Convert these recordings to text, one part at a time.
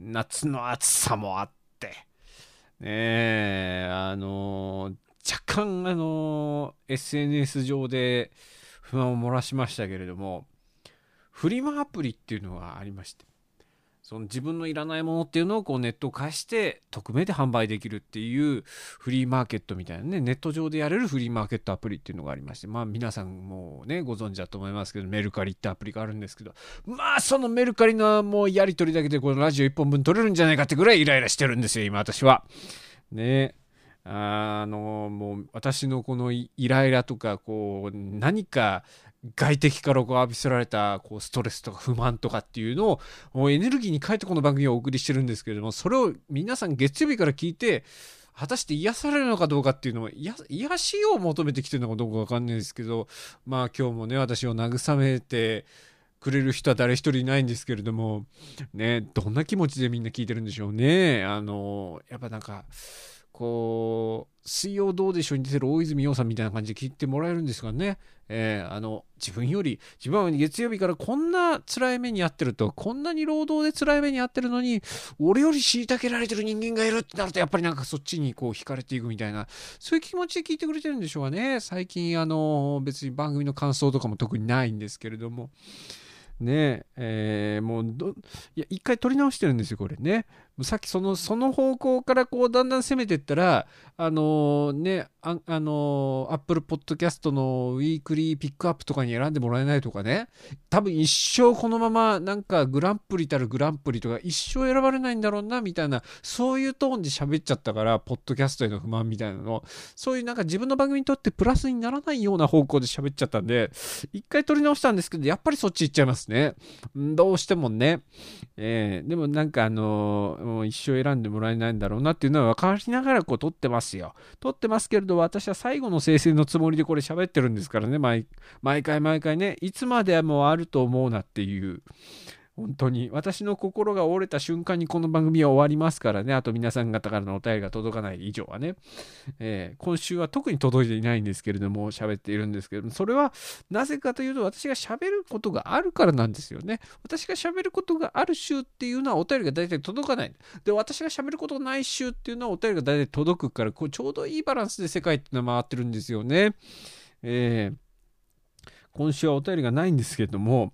夏の暑さもあって。ね、あの、若干、あの、SNS 上で不安を漏らしましたけれども、フリマアプリっていうのがありまして、その自分のいらないものっていうのをこうネットを介して匿名で販売できるっていうフリーマーケットみたいなねネット上でやれるフリーマーケットアプリっていうのがありましてまあ皆さんもねご存知だと思いますけどメルカリってアプリがあるんですけどまあそのメルカリのもうやり取りだけでこのラジオ1本分取れるんじゃないかってぐらいイライラしてるんですよ今私は。ねあのもう私のこのイライラとかこう何か外敵からこう浴びせられたこうストレスとか不満とかっていうのをもうエネルギーに変えてこの番組をお送りしてるんですけれどもそれを皆さん月曜日から聞いて果たして癒されるのかどうかっていうのを癒癒しを求めてきてるのかどうかわかんないですけどまあ今日もね私を慰めてくれる人は誰一人いないんですけれどもねどんな気持ちでみんな聞いてるんでしょうね。あのやっぱなんかこう、水曜どうでしょうに出てる大泉洋さんみたいな感じで聞いてもらえるんですがね、えー、あの、自分より、自分は月曜日からこんな辛い目に遭ってると、こんなに労働で辛い目に遭ってるのに、俺より虐げられてる人間がいるってなると、やっぱりなんかそっちにこう惹かれていくみたいな、そういう気持ちで聞いてくれてるんでしょうかね。最近、あの、別に番組の感想とかも特にないんですけれども。ねえー、もうど、いや、一回撮り直してるんですよ、これね。さっきその、その方向からこう、だんだん攻めていったら、あのー、ね、あ、あのー、Apple Podcast のウィークリーピックアップとかに選んでもらえないとかね、多分一生このまま、なんかグランプリたるグランプリとか一生選ばれないんだろうな、みたいな、そういうトーンで喋っちゃったから、ポッドキャストへの不満みたいなの、そういうなんか自分の番組にとってプラスにならないような方向で喋っちゃったんで、一回撮り直したんですけど、やっぱりそっち行っちゃいますね。どうしてもね。えー、でもなんかあの、もう一生選んでもらえないんだろうなっていうのは分かりながらこう撮ってますよ。撮ってますけれど、私は最後の生成のつもりでこれ喋ってるんですからね、毎毎回毎回ね、いつまでもあると思うなっていう。本当に。私の心が折れた瞬間にこの番組は終わりますからね。あと皆さん方からのお便りが届かない以上はね、えー、今週は特に届いていないんですけれども喋っているんですけれども。それはなぜかというと私が喋ることがあるからなんですよね。私が喋ることがある週っていうのはお便りが大体届かない。で私が喋ることがない週っていうのはお便りが大体届くからこうちょうどいいバランスで世界っていうのは回ってるんですよね。えー今週はお便りがないんですけれども、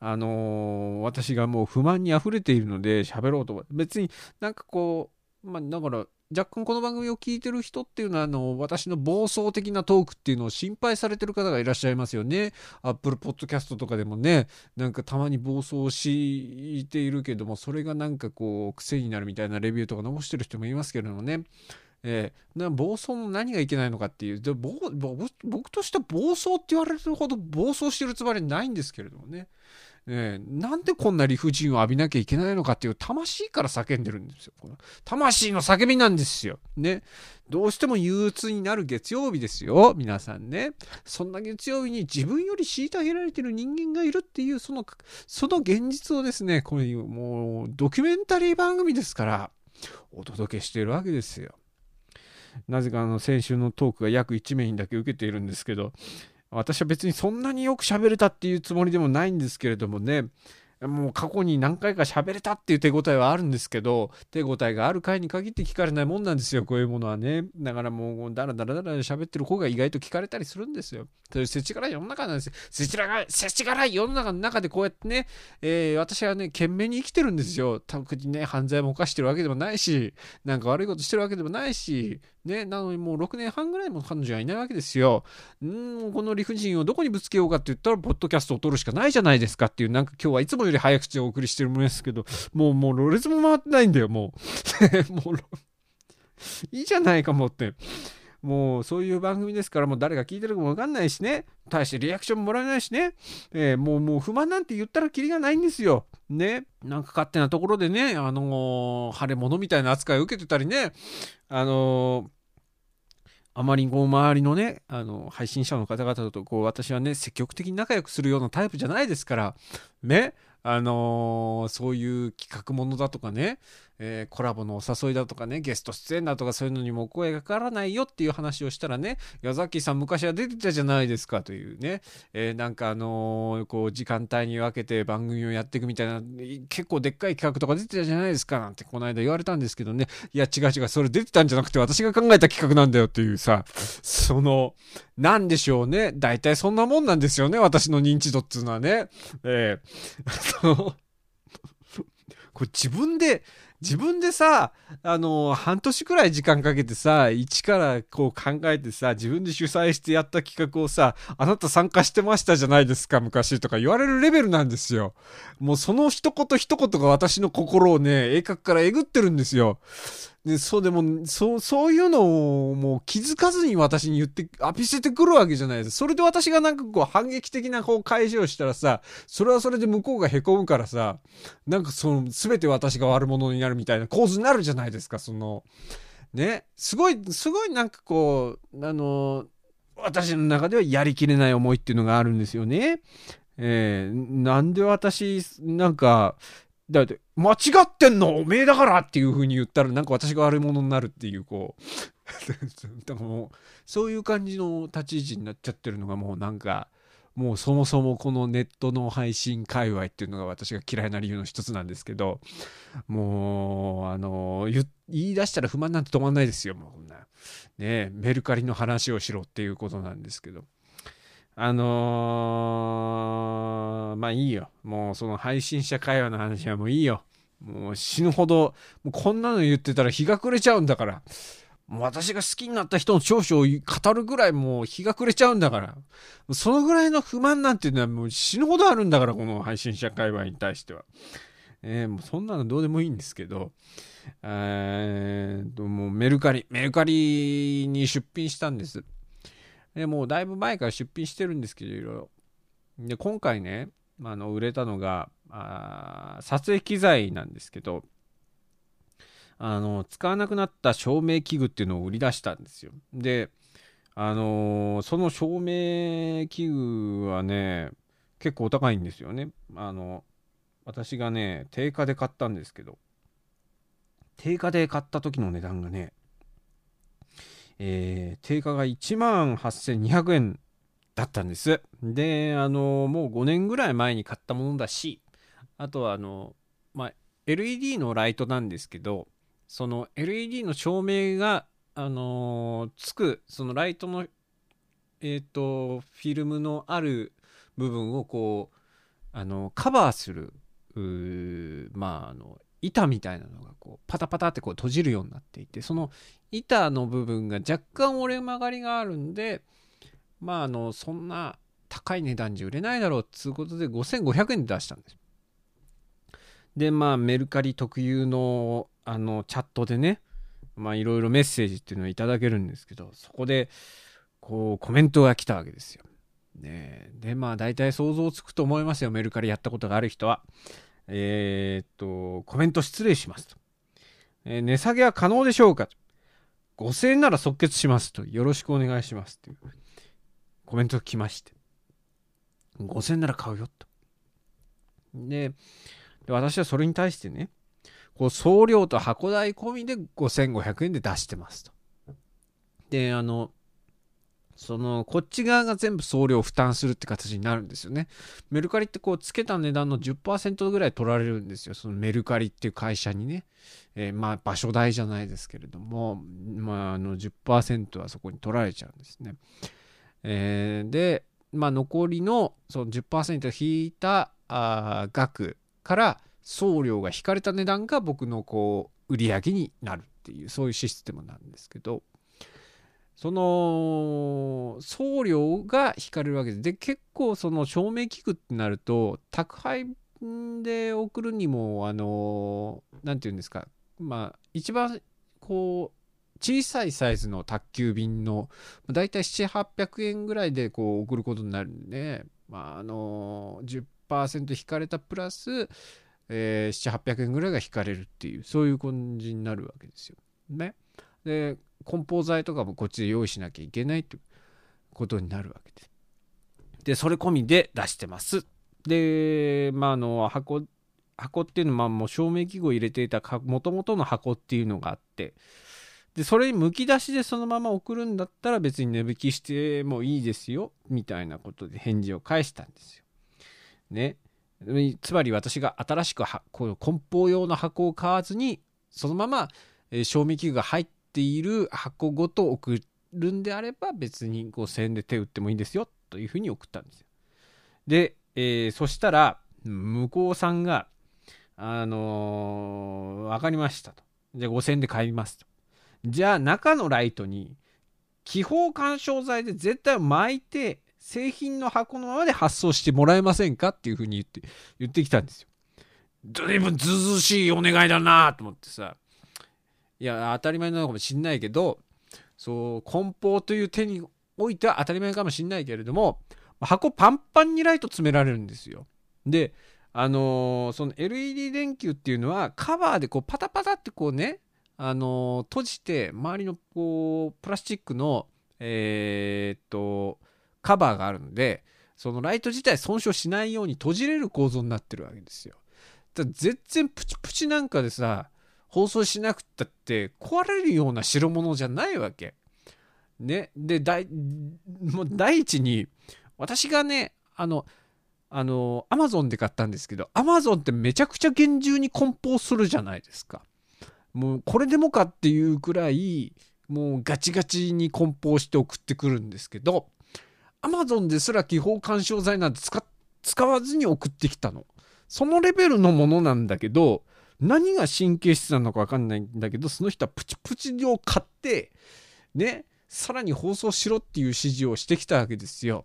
あのー、私がもう不満に溢れているので喋ろうと別になんかこう、まあ、だから若干この番組を聞いてる人っていうのはあの私の暴走的なトークっていうのを心配されてる方がいらっしゃいますよね。Apple Podcast とかでもねなんかたまに暴走しているけどもそれがなんかこう癖になるみたいなレビューとか残してる人もいますけれどもね。えー、な暴走の何がいけないのかっていうで僕としては暴走って言われるほど暴走してるつもりはないんですけれどもね。えー、なんでこんな理不尽を浴びなきゃいけないのかっていう魂から叫んでるんですよ。この魂の叫びなんですよ。ね。どうしても憂鬱になる月曜日ですよ。皆さんね。そんな月曜日に自分より虐げられてる人間がいるっていう、その、その現実をですね、こういうもうドキュメンタリー番組ですから、お届けしているわけですよ。なぜかあの先週のトークが約1名だけ受けているんですけど、私は別にそんなによく喋れたっていうつもりでもないんですけれどもね、もう過去に何回か喋れたっていう手応えはあるんですけど、手応えがある回に限って聞かれないもんなんですよ、こういうものはね。だからもう、だらだらだら喋ってる方が意外と聞かれたりするんですよ。そういう世知辛い世の中なんですよ。世知辛い、世知辛い世の中の中でこうやってね、えー、私はね、懸命に生きてるんですよ。特にね、犯罪も犯してるわけでもないし、なんか悪いことしてるわけでもないし、ね、なのにもう6年半ぐらいも彼女はいないわけですよ。んこの理不尽をどこにぶつけようかって言ったら、ポッドキャストを撮るしかないじゃないですかっていう、なんか今日はいつもより早口でお送りしてるものですけど、もう、もう、ろれつも回ってないんだよ、もう。もう、いいじゃないかもって。もうそういう番組ですから、もう誰が聞いてるかもわかんないしね、対してリアクションもらえないしね、えー、もうもう不満なんて言ったらキリがないんですよ。ね。なんか勝手なところでね、あのー、腫れ物みたいな扱いを受けてたりね、あのーあまりこう周りのね、あの、配信者の方々とこう私はね、積極的に仲良くするようなタイプじゃないですから、ね、あのー、そういう企画ものだとかね、えー、コラボのお誘いだとかね、ゲスト出演だとかそういうのにも声がかからないよっていう話をしたらね、矢崎さん昔は出てたじゃないですかというね、えー、なんかあのー、こう時間帯に分けて番組をやっていくみたいな、結構でっかい企画とか出てたじゃないですかなんてこの間言われたんですけどね、いや違う違う、それ出てたんじゃなくて私が考えた企画なんだよっていうさ、その、なんでしょうね、大体そんなもんなんですよね、私の認知度っていうのはね。えー、これ自分で、自分でさ、あの、半年くらい時間かけてさ、一からこう考えてさ、自分で主催してやった企画をさ、あなた参加してましたじゃないですか、昔とか言われるレベルなんですよ。もうその一言一言が私の心をね、鋭角からえぐってるんですよ。で、そうでも、そう、そういうのをもう気づかずに私に言って、アピせてくるわけじゃないです。それで私がなんかこう反撃的なこう返しをしたらさ、それはそれで向こうが凹むからさ、なんかその、すべて私が悪者になるみたいな構図になるじゃないですか、その、ね？すごい、すごいなんかこう、あの、私の中ではやりきれない思いっていうのがあるんですよね。えー、なんで私、なんか、だって、間違ってんのおめえだからっていう風に言ったら、なんか私が悪者になるっていう、こう、も、そういう感じの立ち位置になっちゃってるのがもうなんか、もうそもそもこのネットの配信界隈っていうのが私が嫌いな理由の一つなんですけど、もう、あの、言い出したら不満なんて止まんないですよ、もうこんな。ねメルカリの話をしろっていうことなんですけど。あのー、まあいいよ。もうその配信者会話の話はもういいよ。もう死ぬほど、もうこんなの言ってたら日が暮れちゃうんだから。もう私が好きになった人の長所を語るぐらいもう日が暮れちゃうんだから。そのぐらいの不満なんていうのはもう死ぬほどあるんだから、この配信者会話に対しては。えー、もうそんなのどうでもいいんですけど、えーと、もうメルカリ、メルカリに出品したんです。でもうだいぶ前から出品してるんですけど、いろいろ。で、今回ね、あの売れたのがあ、撮影機材なんですけど、あの、使わなくなった照明器具っていうのを売り出したんですよ。で、あのー、その照明器具はね、結構お高いんですよね。あの、私がね、定価で買ったんですけど、定価で買った時の値段がね、えー、定価が1万8200円だったんです。で、あの、もう5年ぐらい前に買ったものだし、あとはあの、まあ、LED のライトなんですけど、その LED の照明が、あのー、つく、そのライトの、えっ、ー、と、フィルムのある部分をこう、あの、カバーする、まあ、あの、板みたいなのがこうパタパタってこう閉じるようになっていてその板の部分が若干折れ曲がりがあるんでまああのそんな高い値段じゃ売れないだろうっつうことで5500円で出したんですでまあメルカリ特有のあのチャットでねまあいろいろメッセージっていうのをいただけるんですけどそこでこうコメントが来たわけですよねでまあ大体想像つくと思いますよメルカリやったことがある人はえー、っと、コメント失礼しますと。えー、値下げは可能でしょうかと。5000円なら即決しますと。よろしくお願いしますというコメントが来まして。5000円なら買うよと。で、で私はそれに対してね、こう送料と箱代込みで5500円で出してますと。で、あの、その、こっち側が全部送料負担するって形になるんですよね。メルカリってこう、つけた値段の10%ぐらい取られるんですよ。そのメルカリっていう会社にね。えー、まあ、場所代じゃないですけれども、まあ、あの10%はそこに取られちゃうんですね。えー、で、まあ、残りのその10%引いたあ額から送料が引かれた値段が僕のこう売り上げになるっていうそういうシステムなんですけど、その送料が引かれるわけです。で、結構その証明器具ってなると、宅配で送るにも、あの、なんていうんですか、まあ、一番こう、小さいサイズの宅急便のだいたい7800円ぐらいでこう送ることになるんで、まあ、あの10%引かれたプラス、えー、7800円ぐらいが引かれるっていうそういう感じになるわけですよ。ね。で梱包材とかもこっちで用意しなきゃいけないってことになるわけです。でそれ込みで出してます。でまああの箱箱っていうのはもう照明器具を入れていたもともとの箱っていうのがあってでそれにむき出しでそのまま送るんだったら別に値引きしてもいいですよみたいなことで返事を返したんですよ。ね。つまり私が新しくこの梱包用の箱を買わずにそのまま賞味期限が入っている箱ごと送るんであれば別に5000円で手打ってもいいんですよというふうに送ったんですよ。で、えー、そしたら向こうさんがあのー、分かりましたと。じゃあ5000円で買いますと。じゃあ中のライトに気泡干渉剤で絶対巻いて製品の箱のままで発送してもらえませんかっていうふうに言って言ってきたんですよ。随分ずずしいお願いだなと思ってさいや当たり前なのかもしんないけどそう梱包という手においては当たり前かもしんないけれども箱パンパンにライト詰められるんですよ。であのー、その LED 電球っていうのはカバーでこうパタパタってこうねあの閉じて周りのこうプラスチックのえー、っとカバーがあるのでそのライト自体損傷しないように閉じれる構造になってるわけですよ。だ全然プチプチなんかでさ放送しなくったって壊れるような代物じゃないわけ。ね。で、第、もう第一に、私がね、あの、あの、アマゾンで買ったんですけど、アマゾンってめちゃくちゃ厳重に梱包するじゃないですか。もうこれでもかっていうくらいもうガチガチに梱包して送ってくるんですけどアマゾンですら気泡干渉剤なんて使使わずに送ってきたのそのレベルのものなんだけど何が神経質なのか分かんないんだけどその人はプチプチを買ってねさらに放送しろっていう指示をしてきたわけですよ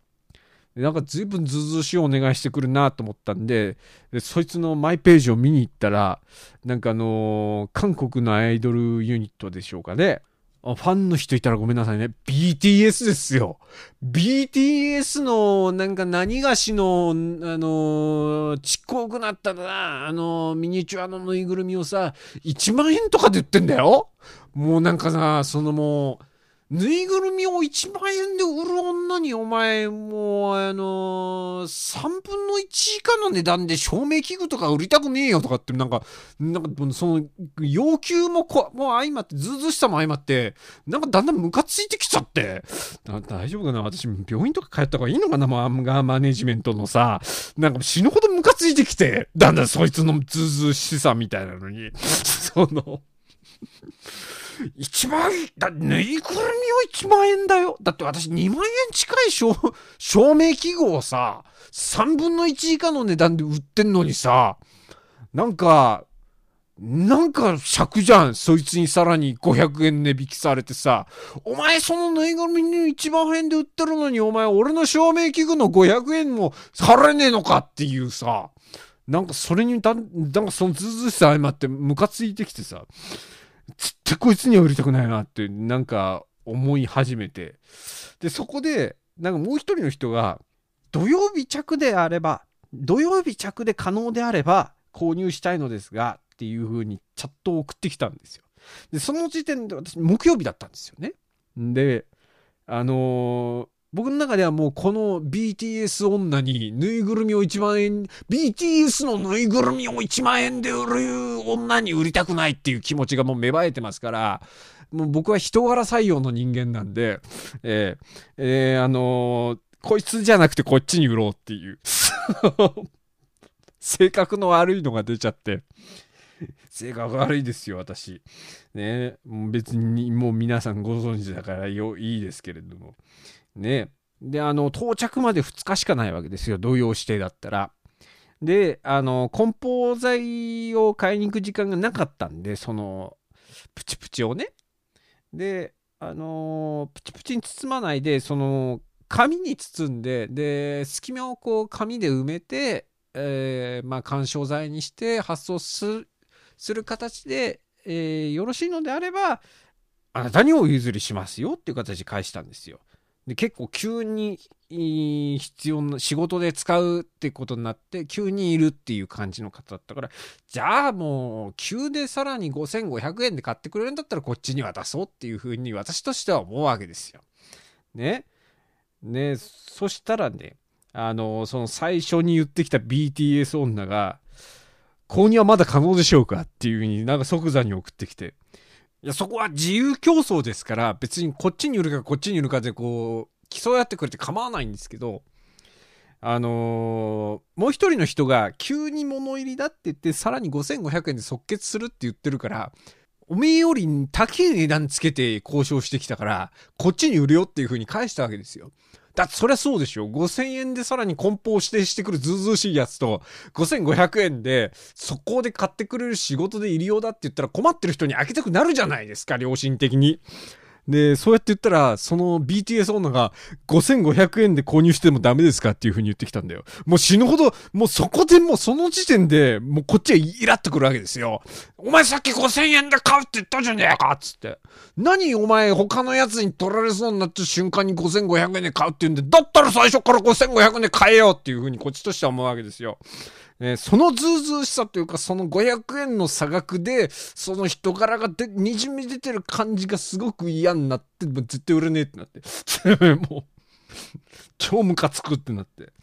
なんか随分ずうずうしいお願いしてくるなと思ったんで、そいつのマイページを見に行ったら、なんかあのー、韓国のアイドルユニットでしょうかね。ファンの人いたらごめんなさいね。BTS ですよ。BTS のなんか何がしの、あのー、ちっこくなったな、あのー、ミニチュアのぬいぐるみをさ、1万円とかで売ってんだよもうなんかさ、そのもう、ぬいぐるみを1万円で売る女にお前もうあのー、3分の1以下の値段で照明器具とか売りたくねえよとかってなんかなんかその要求もこもう相まってずうずしさも相まってなんかだんだんムカついてきちゃって。大丈夫かな？私病院とか帰った方がいいのかな？マンガーマネジメントのさなんか死ぬほどムカついてきてだんだんそいつのずうずうしさみたいなのに。その1万円、だ、ぬいぐるみは1万円だよ。だって私2万円近い照 照明器具をさ、3分の1以下の値段で売ってんのにさ、なんか、なんか尺じゃん。そいつにさらに500円値引きされてさ、お前そのぬいぐるみに1万円で売ってるのに、お前俺の照明器具の500円も払えねえのかっていうさ、なんかそれにだ、なんかそのずずしさ相まってムカついてきてさ、絶対こいつには売りたくないなってなんか思い始めて。でそこでなんかもう一人の人が土曜日着であれば土曜日着で可能であれば購入したいのですがっていう風にチャットを送ってきたんですよ。でその時点で私木曜日だったんですよね。であのー僕の中ではもうこの BTS 女にぬいぐるみを1万円、BTS のぬいぐるみを1万円で売る女に売りたくないっていう気持ちがもう芽生えてますから、もう僕は人柄採用の人間なんで、えー、えー、あのー、こいつじゃなくてこっちに売ろうっていう、性格の悪いのが出ちゃって、性格悪いですよ、私。ね、別にもう皆さんご存知だからよいいですけれども。ね。で、あの、到着まで2日しかないわけですよ。同様指定だったら。で、あの、梱包材を買いに行く時間がなかったんで、その、プチプチをね。で、あの、プチプチに包まないで、その、紙に包んで、で、隙間をこう、紙で埋めて、えー、まあ、緩衝材にして発送する形で、えー、よろしいのであれば、あなたにお譲りしますよっていう形で返したんですよ。で結構急に必要な仕事で使うってことになって急にいるっていう感じの方だったからじゃあもう急でさらに5500円で買ってくれるんだったらこっちに渡そうっていうふうに私としては思うわけですよ。ね。ねそしたらねあのその最初に言ってきた BTS 女が購入はまだ可能でしょうかっていうふうになんか即座に送ってきていや、そこは自由競争ですから、別にこっちに売るかこっちに売るかでこう、競い合ってくれて構わないんですけど、あのー、もう一人の人が急に物入りだって言って、さらに5500円で即決するって言ってるから、おめえより高い値段つけて交渉してきたから、こっちに売るよっていう風に返したわけですよ。だってそりゃそうでしょ。5000円でさらに梱包指定してくるずうずうしいやつと、5500円で速攻で買ってくれる仕事でいるようだって言ったら困ってる人に開けたくなるじゃないですか、良心的に。で、そうやって言ったら、その BTS 女が5500円で購入してもダメですかっていう風に言ってきたんだよ。もう死ぬほど、もうそこでもうその時点で、もうこっちはイラってくるわけですよ。お前さっき5000円で買うって言ったじゃねえかっつって。何お前他のやつに取られそうになった瞬間に5500円で買うって言うんで、だったら最初から5500円で買えよっていう風にこっちとしては思うわけですよ。えー、そのずうずうしさというか、その500円の差額で、その人柄がで、にじみ出てる感じがすごく嫌になって、もう絶対売れねえってなって。もう、超ムカつくってなって。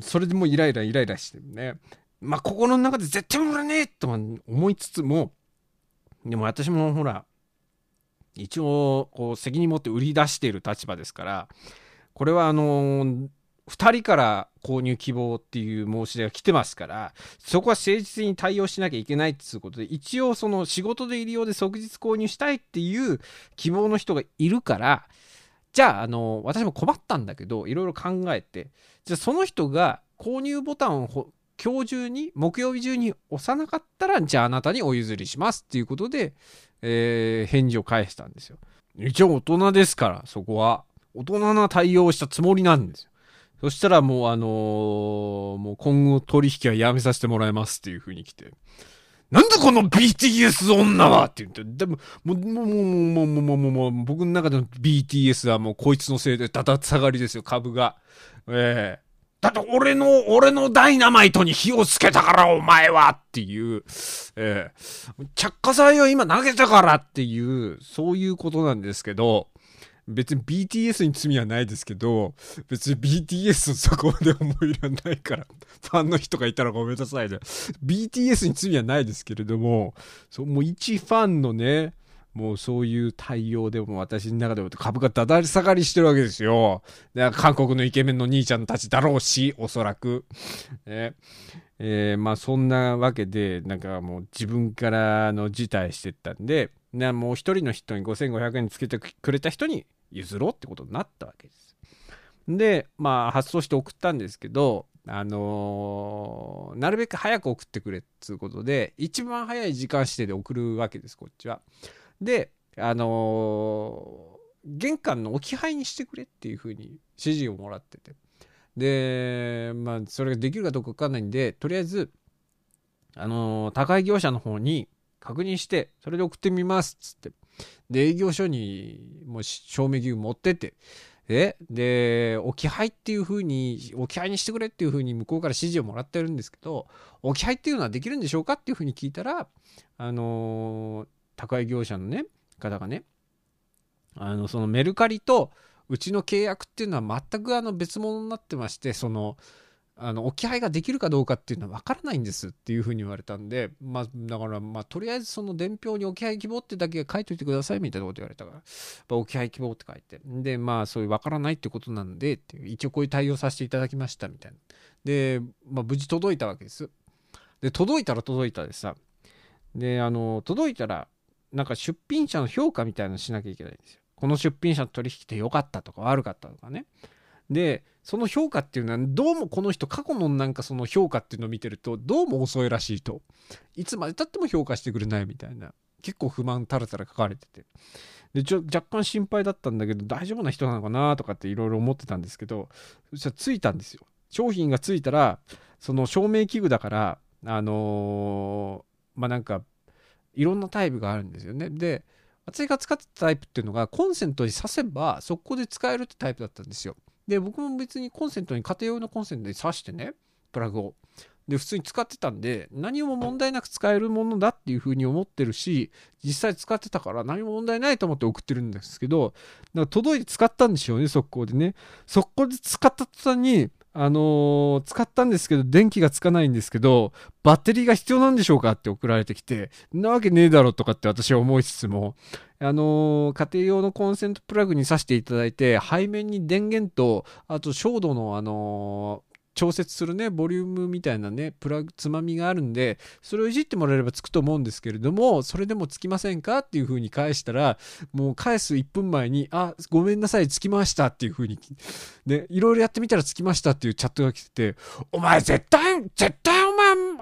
それでもうイライライライラしてるね。まあ、心の中で絶対売れねえと思いつつも、でも私もほら、一応、こう、責任持って売り出している立場ですから、これはあのー、2人から購入希望っていう申し出が来てますから、そこは誠実に対応しなきゃいけないっていうことで、一応その仕事で入り用で即日購入したいっていう希望の人がいるから、じゃあ、あの、私も困ったんだけど、いろいろ考えて、じゃあその人が購入ボタンを今日中に、木曜日中に押さなかったら、じゃああなたにお譲りしますっていうことで、えー、返事を返したんですよ。一応大人ですから、そこは。大人な対応をしたつもりなんですよ。そしたらもうあのー、もう今後取引はやめさせてもらいますっていう風に来て。なんだこの BTS 女はって言って、でも、もう、もう、もう、もう、もう、もう、もう、僕の中での BTS はもうこいつのせいでだだ下がりですよ、株が。ええー、だって俺の、俺のダイナマイトに火をつけたからお前はっていう、ええー、着火剤を今投げたからっていう、そういうことなんですけど、別に BTS に罪はないですけど、別に BTS そこまで思い入れないから、ファンの人がいたらごめんなさいね。BTS に罪はないですけれども、そう、もう一ファンのね、もうそういう対応でも私の中でも株がだだり下がりしてるわけですよ。で韓国のイケメンの兄ちゃんたちだろうし、おそらく。ねえー、まあそんなわけで、なんかもう自分からの辞退してったんで、なもう一人の人に5500円つけてくれた人に譲ろうってことになったわけです。で、まあ、発送して送ったんですけど、あのー、なるべく早く送ってくれっつうことで、一番早い時間指定で送るわけです、こっちは。で、あのー、玄関の置き配にしてくれっていうふうに指示をもらってて。で、まあ、それができるかどうかわかんないんで、とりあえず、あのー、宅配業者の方に確認して、それで送ってみますっつって。で、営業所にもう証明義務持ってって、で、で、置き配っていう風に、置き配にしてくれっていう風に向こうから指示をもらってるんですけど、置き配っていうのはできるんでしょうかっていう風に聞いたら、あのー、宅配業者のね、方がね、あの、そのメルカリとうちの契約っていうのは全くあの別物になってまして、その、あの置き配ができるかどうかっていうのは分からないんですっていうふうに言われたんで、まあ、だからまあとりあえずその伝票に置き配希望ってだけ書いといてくださいみたいなこと言われたから、まあ、置き配希望って書いて。でまあそういう分からないってことなんでっていう一応こういう対応させていただきましたみたいな。で、まあ、無事届いたわけです。で届いたら届いたでさであの届いたらなんか出品者の評価みたいなのしなきゃいけないんですよ。この出品者と取引って良かったとか悪かったとかね。でその評価っていうのはどうもこの人過去のなんかその評価っていうのを見てるとどうも遅いらしいと。いつまでたっても評価してくれないみたいな。結構不満たらたら書かれてて。でちょ若干心配だったんだけど大丈夫な人なのかなとかっていろいろ思ってたんですけどそしたら着いたんですよ。商品がついたらその照明器具だからあのー、まあなんかいろんなタイプがあるんですよね。で私が使ってたタイプっていうのがコンセントに挿せば速攻で使えるってタイプだったんですよ。で僕も別にコンセントに家庭用のコンセントに挿してねプラグを。で普通に使ってたんで何も問題なく使えるものだっていうふうに思ってるし実際使ってたから何も問題ないと思って送ってるんですけどだから届いて使ったんでしょうね速攻でね。速攻で使った途端にあのー使ったんですけど電気がつかないんですけどバッテリーが必要なんでしょうかって送られてきてなわけねえだろとかって私は思いつつもあのー家庭用のコンセントプラグに挿していただいて背面に電源とあと照度のあの調節するねボリュームみたいなねプラつまみがあるんでそれをいじってもらえればつくと思うんですけれどもそれでもつきませんかっていうふうに返したらもう返す1分前にあごめんなさいつきましたっていうふうにでいろいろやってみたらつきましたっていうチャットが来ててお前絶対絶対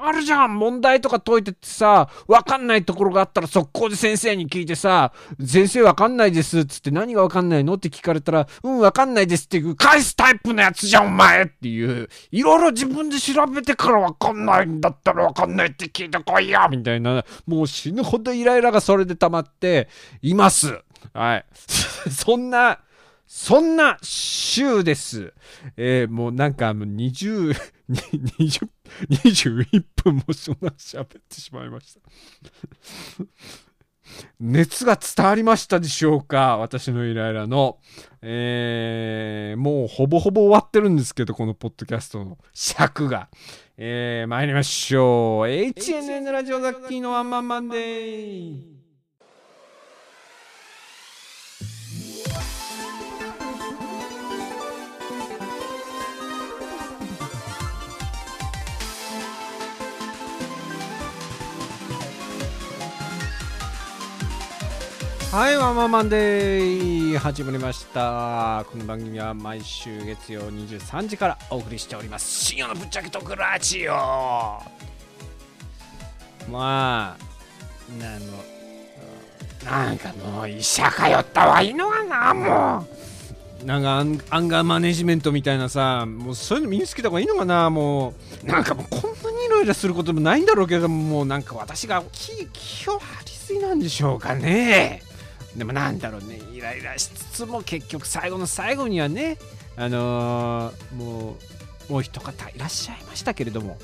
あるじゃん問題とか解いててさわかんないところがあったら速攻で先生に聞いてさ先生わかんないですっつって何がわかんないの？って聞かれたらうんわかんないですっていう返すタイプのやつじゃんお前！っていういろいろ自分で調べてからわかんないんだったらわかんないって聞いてこいよみたいなもう死ぬほどイライラがそれで溜まっています。はい。そんなそんな週です。えーもうなんか20、20、21分もそんな喋ってしまいました。熱が伝わりましたでしょうか？私のイライラの。えーもうほぼほぼ終わってるんですけど、このポッドキャストの尺が。えー参りましょう。HNN ラジオザッキーのワンマンマンデー。はい、ワンマンマンデー始まりました。この番組は毎週月曜23時からお送りしております。深夜のぶっちゃけトークラジオまあ、なの、なんかもう医者通ったはいいのかな、もう。なんかアンアンガーマネジメントみたいなさ、もうそういうの身につけた方がいいのかな、もう。なんかもうこんなにイライラすることもないんだろうけども、もうなんか私が気気を張りすぎなんでしょうかね。でもなんだろうね。イライラしつつも結局最後の最後にはねあのーもうもう一方いらっしゃいましたけれども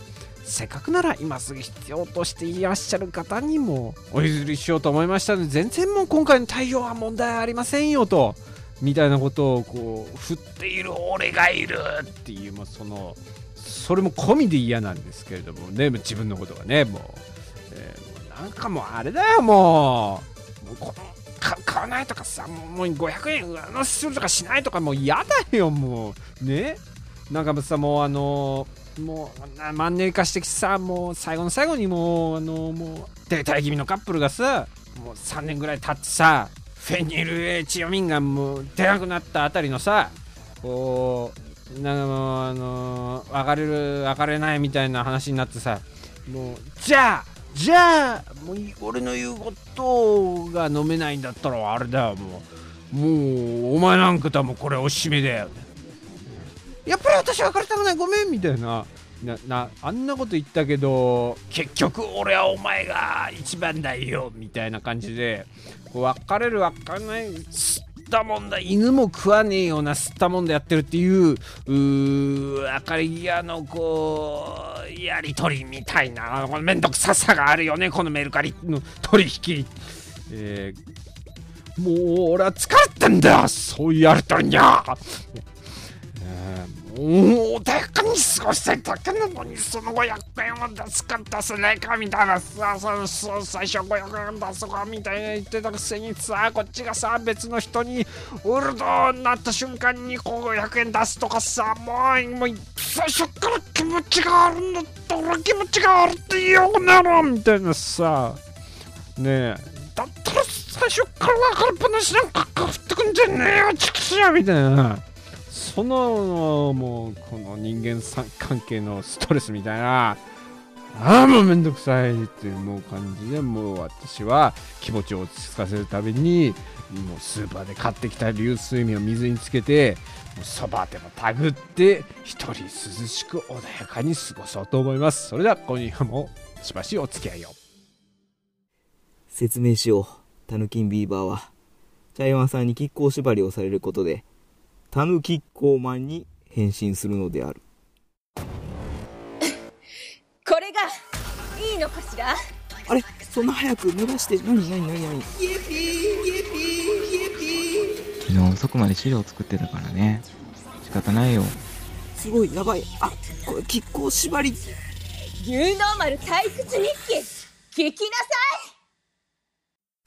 せっかくなら今すぐ必要としていらっしゃる方にもお譲りしようと思いましたので全然もう今回の対応は問題ありませんよとみたいなことをこう振っている俺がいるっていうもうそのそれも込みで嫌なんですけれどもね自分のことがねもう,、えーもうなんかもうあれだよもう。もうこの買わないとかさもう500円上乗せするとかしないとかもう嫌だよもう。ね？なんかさもうあのもうなマンネリ化してきてさもう最後の最後にもうあのもう停滞気味のカップルがさもう3年ぐらい経ってさフェニルエチオミンがもう出なくなったあたりのさこうなんかもうあの別れる別れないみたいな話になってさもうじゃあじゃあもう俺の言うことが飲めないんだったらあれだよもうもうお前なんかとはもこれおしめだよ。やっぱり私別れたくないごめんみたいな。ななあんなこと言ったけど結局俺はお前が一番だよ。みたいな感じで別れる別れない。吸ったもんだ。犬も食わねえような吸ったもんだやってるっていうう明かり際のこうやり取りみたいなこの面倒くささがあるよねこのメルカリの取引、えーもう俺は疲れてんだそういうやり取りにゃ、えー穏やかに過ごしたいだけなのにその500円を出すか出せないかみたいなさそうそう最初500円出そうかみたいな言ってたくせにさこっちがさ別の人に売るとなった瞬間にこう500円出すとかさもうもう最初から気持ちがあるん。だったら気持ちがあるって言おうならみたいなさねえだったら最初から分かる話なんかか振ってくんじゃねえよチキシやみたいなそのもうこの人間関係のストレスみたいなああもうめんどくさいっていうもう感じでもう私は気持ちを落ち着かせるためにもうスーパーで買ってきた流水面を水につけてそばでもたぐって一人涼しく穏やかに過ごそうと思います。それでは今夜もしばしお付き合いを。説明しよう。たぬきんビーバーは茶山さんに亀甲縛りをされることでタヌキッコーマンに変身するのである。これが、いいのかしら？あれ？そんな早く伸ばして、なになになになにイエピーイエピーイエピー昨日遅くまで資料作ってたからね。仕方ないよ。すごい、やばい。あ、これ、亀甲縛り。牛の丸退屈日記聞きなさい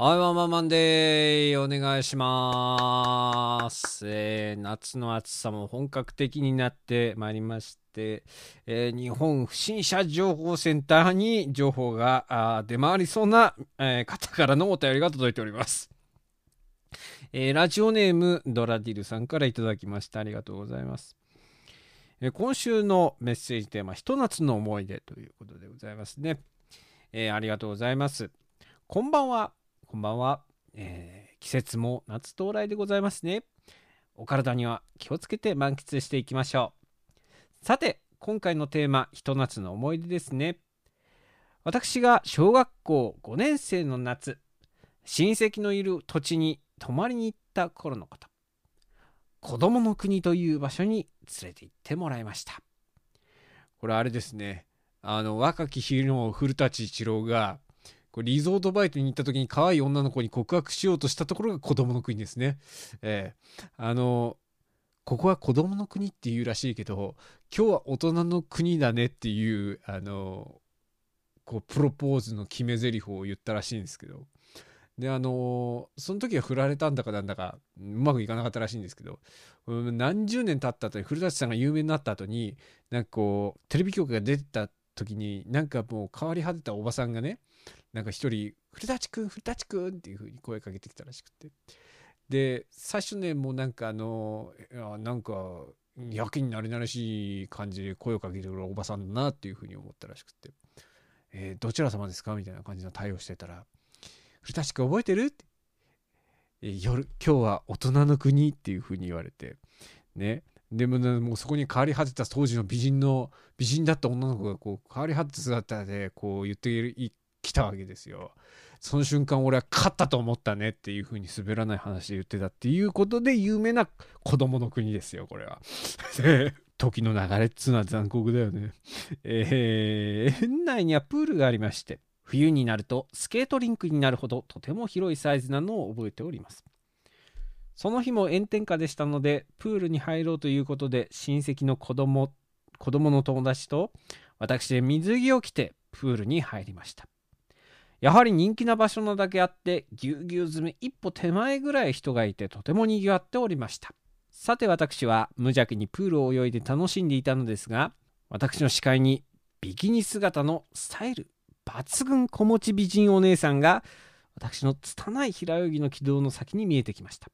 はい、ワンマンマンデーお願いします。えー夏の暑さも本格的になってまいりまして、えー日本不審者情報センターに情報があ出回りそうな、えー方からのお便りが届いております。えーラジオネームドラディルさんからいただきました。ありがとうございます。えー今週のメッセージテーマ、ひと夏の思い出ということでございますね。えーありがとうございます。こんばんは。こんばんは。えー季節も夏到来でございますね。お体には気をつけて満喫していきましょう。さて、今回のテーマ、ひと夏の思い出ですね。私が小学校5年生の夏、親戚のいる土地に泊まりに行った頃のこと。子供の国という場所に連れて行ってもらいました。これあれですね。あの、若き日の古舘一郎が、こうリゾートバイトに行った時に可愛い女の子に告白しようとしたところが子供の国ですね。ええあの、ここは子供の国っていうらしいけど、今日は大人の国だねっていう、あの、こう、プロポーズの決め台詞を言ったらしいんですけど、で、あの、その時は振られたんだかなんだか、うまくいかなかったらしいんですけど、何十年経った後に、古舘さんが有名になった後に、なんかこう、テレビ局が出てた時に、なんかもう変わり果てたおばさんがね、なんか一人、古舘くん、古舘くんっていう風に声かけてきたらしくて。で、最初ね、もうなんかあの、いやなんか、やけになれなれしい感じで声をかけてくるおばさんだなっていう風に思ったらしくて、えーどちら様ですかみたいな感じの対応してたら、古舘くん覚えてるって、えー夜、今日は大人の国っていう風に言われて、ね。でもね、もうそこに変わり果てた当時の美人の、美人だった女の子がこう変わり果てた姿でこう言っている来たわけですよ。その瞬間俺は勝ったと思ったねっていう風に滑らない話で言ってたっていうことで有名な子供の国ですよ、これは。時の流れっつうのは残酷だよね。えー、園内にはプールがありまして、冬になるとスケートリンクになるほどとても広いサイズなのを覚えております。その日も炎天下でしたので、プールに入ろうということで、親戚の子供、子供の友達と、私で水着を着てプールに入りました。やはり人気な場所なだけあって、ぎゅうぎゅう詰め一歩手前ぐらい人がいて、とても賑わっておりました。さて私は無邪気にプールを泳いで楽しんでいたのですが、私の視界にビキニ姿のスタイル抜群子持ち美人お姉さんが、私の拙い平泳ぎの軌道の先に見えてきました。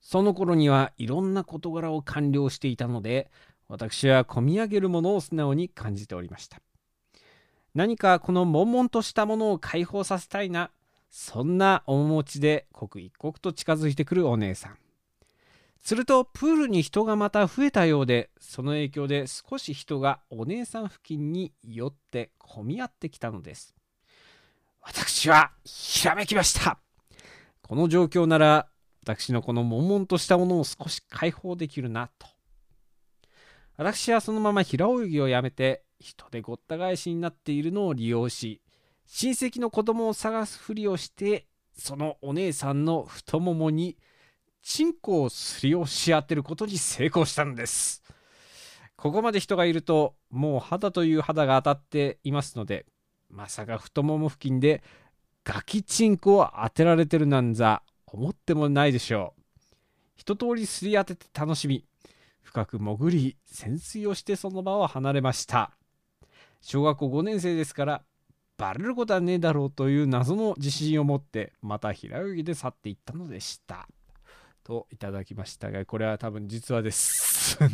その頃にはいろんな事柄を完了していたので、私は込み上げるものを素直に感じておりました。何かこの悶々としたものを解放させたいな、そんな面持ちで刻一刻と近づいてくるお姉さん。するとプールに人がまた増えたようで、その影響で少し人がお姉さん付近に寄って混み合ってきたのです。私はひらめきました。この状況なら私のこの悶々としたものを少し解放できるなと。私はそのまま平泳ぎをやめて人でごった返しになっているのを利用し親戚の子供を探すふりをしてそのお姉さんの太ももにチンコをすり押し当てることに成功したのです。ここまで人がいるともう肌という肌が当たっていますのでまさか太もも付近でガキチンコを当てられてるなんざ思ってもないでしょう。一通りすり当てて楽しみ深く潜り潜水をしてその場を離れました。小学校5年生ですからバレることはねえだろうという謎の自信を持ってまた平泳ぎで去っていったのでした。といただきましたがこれは多分実話です。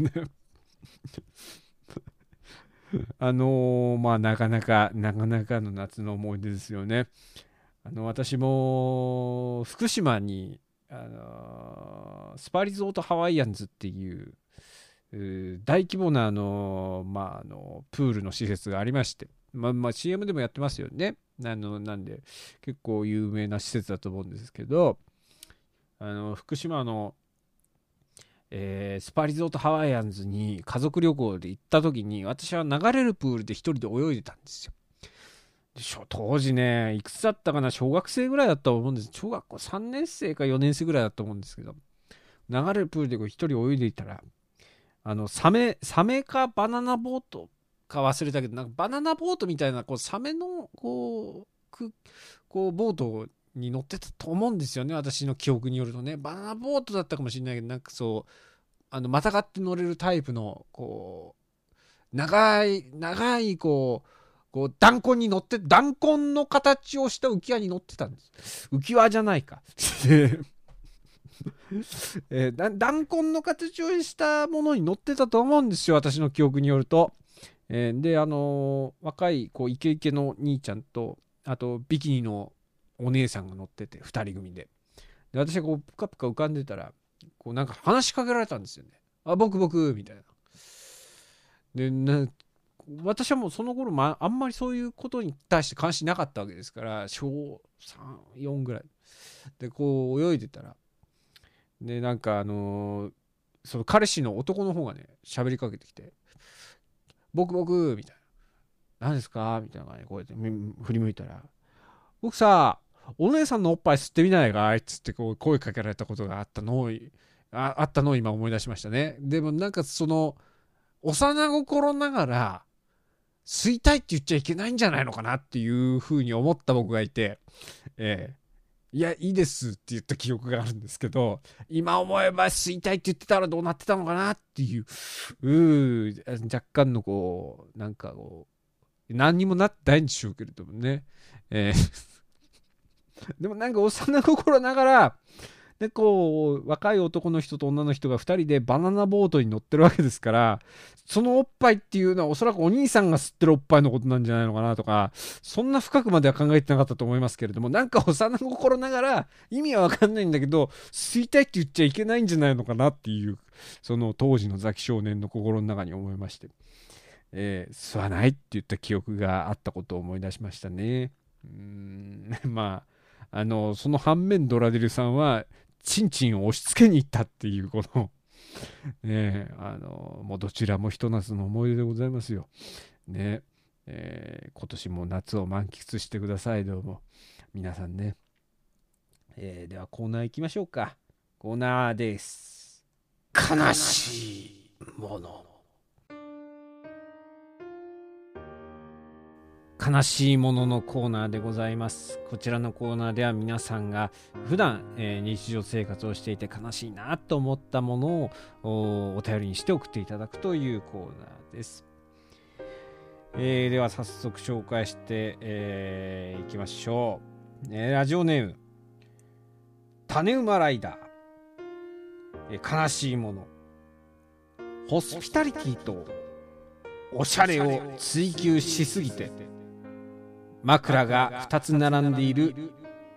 あのーまあなかなかなかなかの夏の思い出ですよね。あの私も福島に、あのスパリゾートハワイアンズっていう大規模なあの、まあ、あのプールの施設がありまして、まあまあ、CM でもやってますよね。あのなんで結構有名な施設だと思うんですけどあの福島の、えースパリゾートハワイアンズに家族旅行で行った時に私は流れるプールで一人で泳いでたんですよ。でしょ当時ねいくつだったかな小学生ぐらいだったと思うんです。小学校3年生か4年生ぐらいだったと思うんですけど流れるプールでこう一人泳いでいたらあのサメサメかバナナボートか忘れたけどなんかバナナボートみたいなこうサメのこうくこうボートに乗ってたと思うんですよね私の記憶によるとね。バナナボートだったかもしれないけどなんかそうあのまたがって乗れるタイプのこう長い長いこうこう弾痕に乗って弾痕の形をした浮き輪に乗ってたんです。浮き輪じゃないか。えー弾痕の形をしたものに乗ってたと思うんですよ私の記憶によると、えーであのー若いこうイケイケの兄ちゃんとあとビキニのお姉さんが乗ってて2人組で。で私がこうプカプカ浮かんでたらこうなんか話しかけられたんですよね。あ僕僕みたいな。でな私はもうその頃、ま、あんまりそういうことに対して関心なかったわけですから小34ぐらい。でこう泳いでたらでなんかあのーその彼氏の男の方がね喋りかけてきて「僕僕」みたいな「何ですか?」みたいな感じでこうやって振り向いたら「僕さお姉さんのおっぱい吸ってみないかい?」っつってこう声かけられたことがあったのをああったのを今思い出しましたねでもなんかその幼心ながら吸いたいって言っちゃいけないんじゃないのかなっていうふうに思った僕がいて、ええいや、いいですって言った記憶があるんですけど、今思えば吸いたいって言ってたらどうなってたのかなっていう、うー若干のこう、なんかこう、何にもなってないんでしょうけれどもね。ええ でもなんか幼心ながら、で、こう、若い男の人と女の人が2人でバナナボートに乗ってるわけですから、そのおっぱいっていうのはおそらくお兄さんが吸ってるおっぱいのことなんじゃないのかなとか、そんな深くまでは考えてなかったと思いますけれども、なんか幼心ながら意味はわかんないんだけど、吸いたいって言っちゃいけないんじゃないのかなっていう、その当時のザキ少年の心の中に思いまして、えー吸わないって言った記憶があったことを思い出しましたね。うーん、まあ、あの、その反面ドラデルさんは、ちんちんを押し付けに行ったっていうこの、ねえ、あの、もうどちらもひと夏の思い出でございますよ。ねえー今年も夏を満喫してください、どうも。皆さんね。えーではコーナー行きましょうか。コーナーです。悲しいもの。悲しいもののコーナーでございます。こちらのコーナーでは皆さんが普段、えー日常生活をしていて悲しいなと思ったものをお便りにして送っていただくというコーナーです。えーでは早速紹介して、えーいきましょう。えーラジオネーム種馬ライダー、えー悲しいものホスピタリティとおしゃれを追求しすぎて枕が2つ並んでいる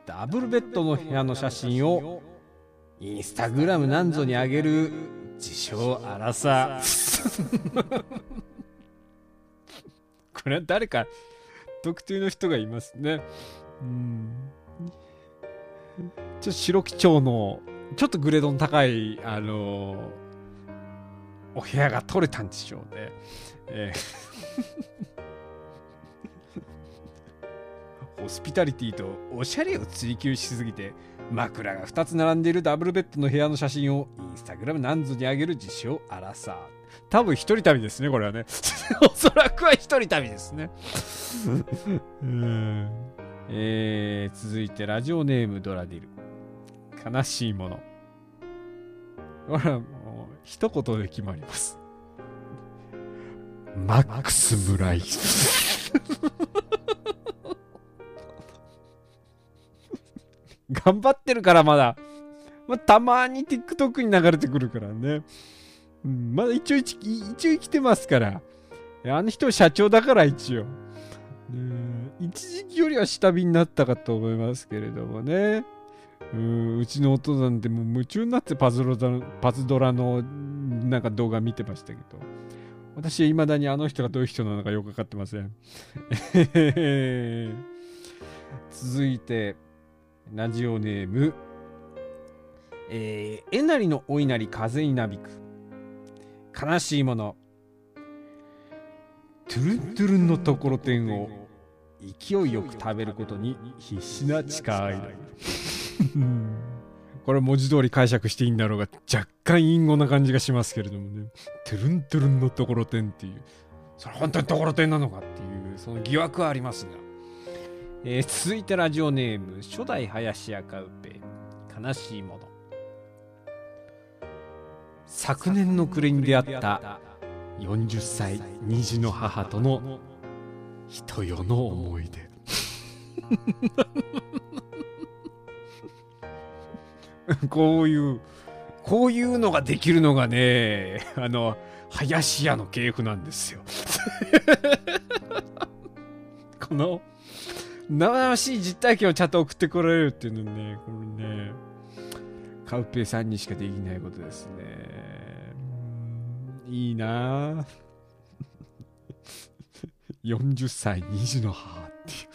ダブルベッドの部屋の写真をインスタグラムなんぞに上げる自称アラサー。これは誰か特定の人がいますね。うん。ちょっと白基調のちょっとグレードの高いあのお部屋が取れたんでしょうね、えー。ホスピタリティとおしゃれを追求しすぎて枕が2つ並んでいるダブルベッドの部屋の写真をインスタグラムなんぞに上げる自称アラサー。多分一人旅ですねこれはね。おそらくは一人旅ですね。うん。えー続いてラジオネームドラディル。悲しいもの。これはもう一言で決まります。マックス・ムラ頑張ってるからまだ、まあ、たまに TikTok に流れてくるからね、うん、まだ一応一応生きてますから。あの人社長だから一応、一時期よりは下火になったかと思いますけれどもね。ううちのお父さんってもう夢中になってパズロパズドラのなんか動画見てましたけど。私はいまだにあの人がどういう人なのかよく分かってません。続いてラジオネーム。えー、えなりのお稲荷風になびく。悲しいもの。トゥルントゥルンのところてんを勢いよく食べることに必死な誓い これ文字通り解釈していいんだろうが若干隠語な感じがしますけれどもね。トゥルントゥルンのところてんっていう。それ本当にところてんなのかっていうその疑惑はありますが、えー続いてラジオネーム初代林家カウペ悲しいもの。昨年の暮れに出会った40歳虹の母との人よの思い出。こういうこういうのができるのがね あの林家の系譜なんですよ。この生々しい実体験をちゃんと送ってこられるっていうのねこれねカウペイさんにしかできないことですね。いいな。あ40歳2児の母っていう。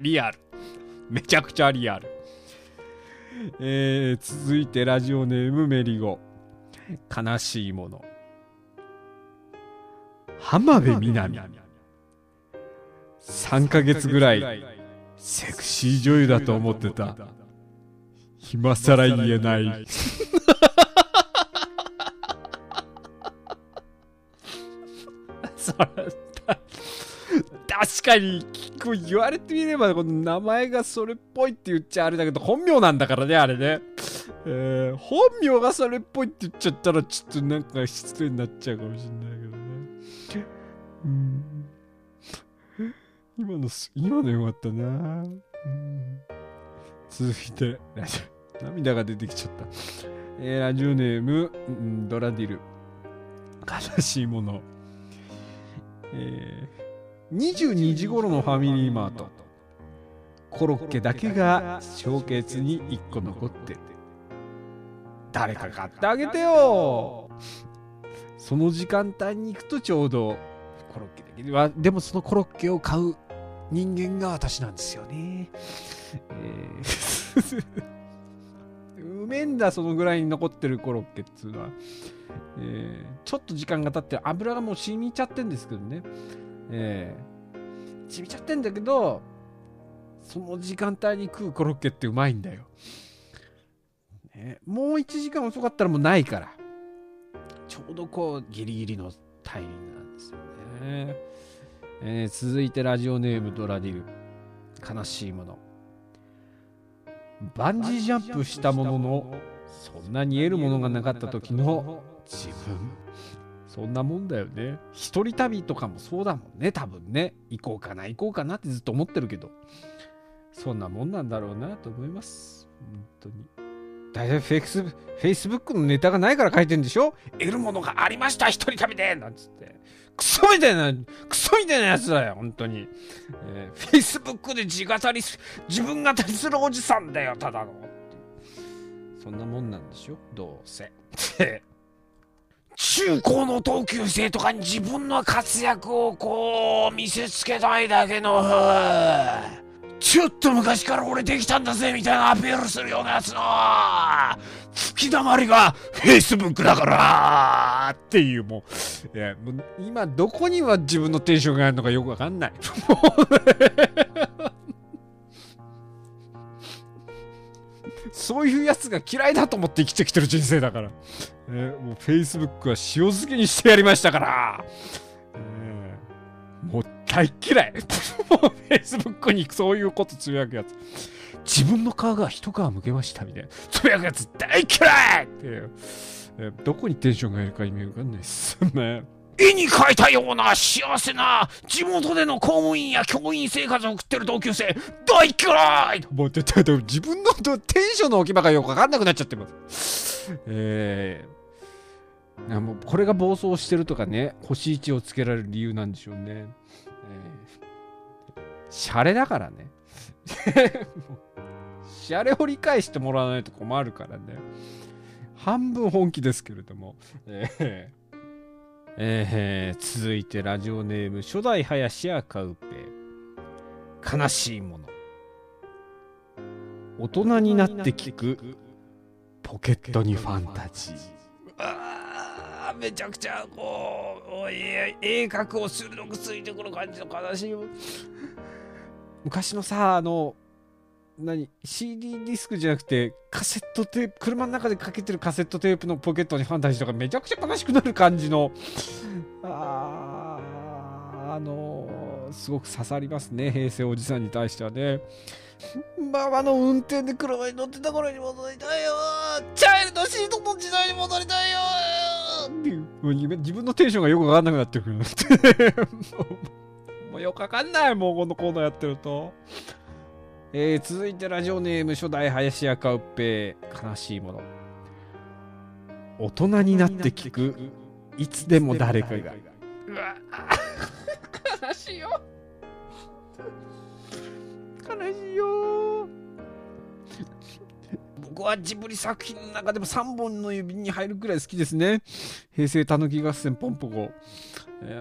リアル。めちゃくちゃリアル。えー、続いてラジオネームメリゴ。悲しいもの。浜辺美波。3ヶ月ぐらいセクシー女優だと思ってた。今更言えない。確かにこう言われてみればこの名前がそれっぽいって言っちゃあれだけど本名なんだからねあれね、えー本名がそれっぽいって言っちゃったらちょっとなんか失礼になっちゃうかもしれないけどね。うん今の今のよかったな、うん、続いてラジオ涙が出てきちゃった、えーラジオネーム、うんドラディル。悲しいもの。えー、22時頃のファミリーマート。コロッケだけがショーケースに1個残って。誰か買ってあげてよ。その時間帯に行くとちょうどコロッケだけではでもそのコロッケを買う人間が私なんですよね、えー。うめんだそのぐらいに残ってるコロッケっつうのは。えー。ちょっと時間が経って油がもう染みちゃってんですけどね、えー。染みちゃってんだけどその時間帯に食うコロッケってうまいんだよ、ね、もう1時間遅かったらもうないから。ちょうどこうギリギリのタイミングなね、えー続いてラジオネームドラディル。悲しいもの。バンジージャンプしたもののそんなに得るものがなかった時の自分。そんなもんだよね。一人旅とかもそうだもんね多分ね。行こうかな行こうかなってずっと思ってるけど。そんなもんなんだろうなと思います。本当に。大体フェイスフェイスブックのネタがないから書いてるんでしょ？得るものがありました一人旅でなんつって。クソみたいなクソみたいなやつだよ本当に、えー、フェイスブックで自語り自分語りするおじさんだよただの。そんなもんなんでしょどうせ。中高の同級生とかに自分の活躍をこう見せつけたいだけのちょっと昔から俺できたんだぜみたいなアピールするようなやつの。吹き溜まりが Facebook だからっていうもういやもう今どこには自分のテンションがあるのかよくわかんないもうそういうやつが嫌いだと思って生きてきてる人生だから。ね、もう Facebook は塩漬けにしてやりましたから。ねもう大嫌い。もう Facebook にそういうことつぶやくやつ。自分の顔が一皮むけましたみたいな。つぶやくやつ大嫌いっていう。えどこにテンションがいるか意味わかんないっすね。絵に描いたような幸せな地元での公務員や教員生活を送ってる同級生大嫌いもうてて自分のテンションの置き場がよくわかんなくなっちゃってます。えー、もうこれが暴走してるとかね星1をつけられる理由なんでしょうね。えシャレだからね。シャレを理解してもらわないと困るからね。半分本気ですけれども。えーえー続いてラジオネーム初代林家カウペ悲しいもの大人になって聞くポケットにファンタジーあめちゃくちゃこうおい鋭角を鋭くついてくる感じの悲しい昔のさあの何？CD ディスクじゃなくてカセットテープ車の中でかけてるカセットテープのポケットにファンタジーとかめちゃくちゃ悲しくなる感じのああのーすごく刺さりますね平成おじさんに対してはね。ママの運転で車に乗ってた頃に戻りたいよチャイルドシートの時代に戻りたいよっていう自分のテンションがよくわかんなくなってくる もうもうよくわかんないもうこのコーナーやってると。えー続いてラジオネーム初代林家カウペ悲しいもの。大人になって聞く。いつでも誰かが。うわ悲しいよ。悲しいよ。僕はジブリ作品の中でも3本の指に入るくらい好きですね。平成たぬき合戦ポンポコ。いやー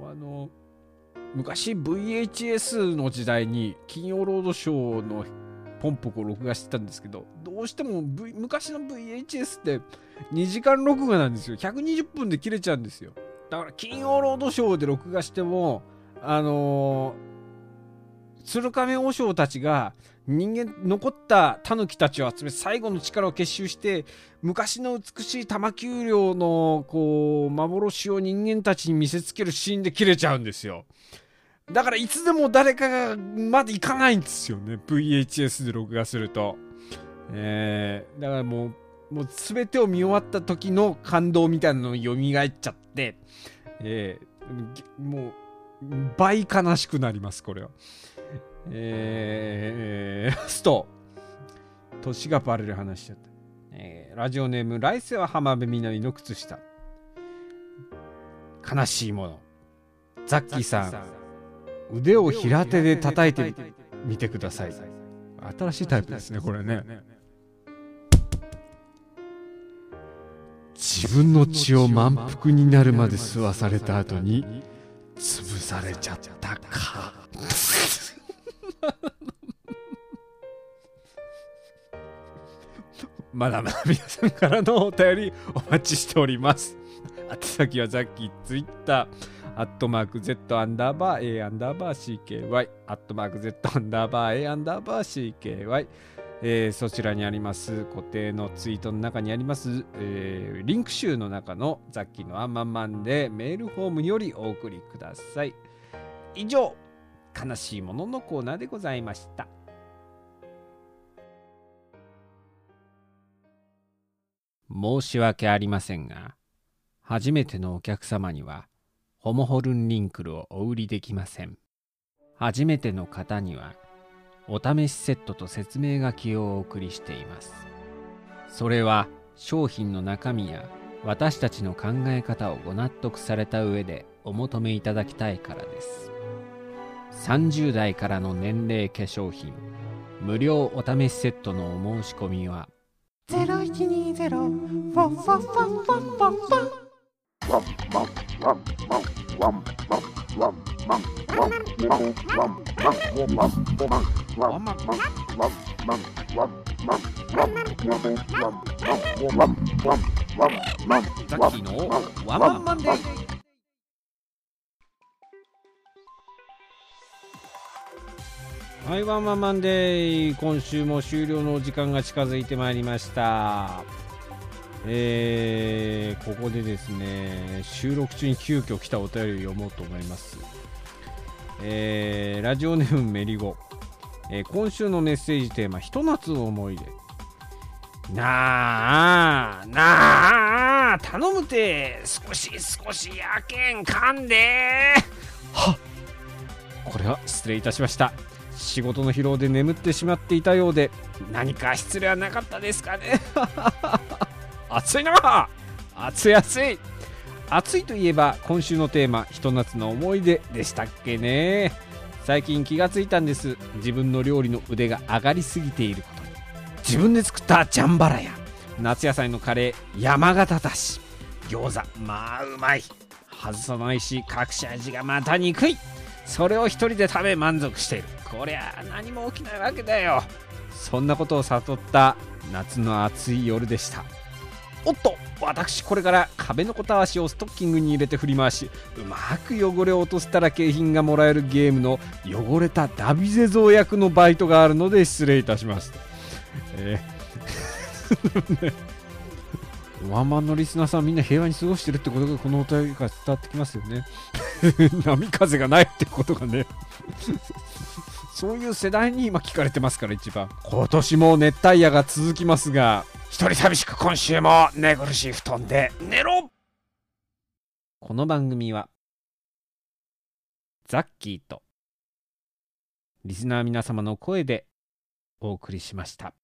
もうあの昔 VHS の時代に金曜ロードショーのポンポコ録画してたんですけどどうしても、v、昔の VHS って2時間録画なんですよ。120分で切れちゃうんですよ。だから金曜ロードショーで録画してもあのー、鶴亀和尚たちが人間残ったタヌキたちを集め最後の力を結集して昔の美しい玉丘陵のこう幻を人間たちに見せつけるシーンで切れちゃうんですよ。だからいつでも誰かがまで行かないんですよね。VHS で録画すると。えー、だからもうもう全てを見終わった時の感動みたいなのを蘇っちゃって、えー、もう倍悲しくなりますこれは。えー、スト。年がバレる話しちゃった、えー、ラジオネーム来世は浜辺美波の靴下。悲しいもの。ザッキーさん。腕を平手で叩いてみてください。新しいタイプですね。これね。自分の血を満腹になるまで吸わされた後に潰されちゃったか。まだまだ皆さんからのお便りお待ちしております。宛先はザッキーツイッターアットマーク Z アンダーバー A アンダーバー CKY アットマーク Z アンダーバー A アンダーバー CKY えーそちらにあります固定のツイートの中にあります、えーリンク集の中のザッキーのアンマンマンでメールフォームよりお送りください。以上悲しいもののコーナーでございました。申し訳ありませんが初めてのお客様にはホモホルンリンクルをお売りできません。初めての方にはお試しセットと説明書きをお送りしています。それは商品の中身や私たちの考え方をご納得された上でお求めいただきたいからです。30代からの年齢化粧品無料お試しセットのお申し込みはザッキーのワンマンデーはい、ワンマンマンデー今週も終了の時間が近づいてまいりました。えー、ここでですね、収録中に急遽来たお便りを読もうと思います。えー、ラジオネームメリゴ、えー今週のメッセージテーマ、ひと夏の思い出。なあ、なあ、頼むて、少し少しやけんかんで。はこれは失礼いたしました。仕事の疲労で眠ってしまっていたようで何か失礼はなかったですかね暑いな。暑い暑い。暑いといえば今週のテーマひと夏の思い出でしたっけね。最近気がついたんです。自分の料理の腕が上がりすぎていること。に自分で作ったジャンバラや夏野菜のカレー山形だし。餃子まあうまい。外さないし隠し味がまた憎い。それを一人で食べ満足している。こりゃ何も起きないわけだよ。そんなことを悟った夏の暑い夜でした。おっと私これから壁のこたわしをストッキングに入れて振り回しうまく汚れを落としたら景品がもらえるゲームの汚れたダビゼゾー役のバイトがあるので失礼いたしますえー。ワンマンのリスナーさんみんな平和に過ごしてるってことがこのお便りから伝わってきますよね。波風がないってことがね。そういう世代に今聞かれてますから一番。今年も熱帯夜が続きますが。一人寂しく今週も寝苦しい布団で寝ろ。この番組はザッキーとリスナー皆様の声でお送りしました。